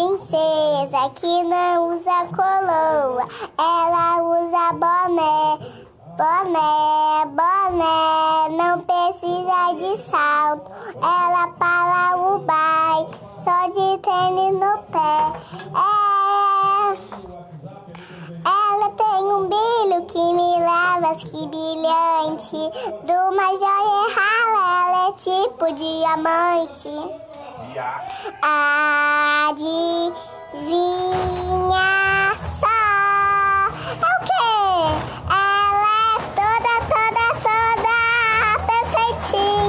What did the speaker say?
princesa que não usa coroa, ela usa boné. Boné, boné, não precisa de salto, ela para o baile, só de tênis no pé. É, ela tem um brilho que me leva, que brilhante, de uma joia rala, ela é tipo diamante. Adivinha Two.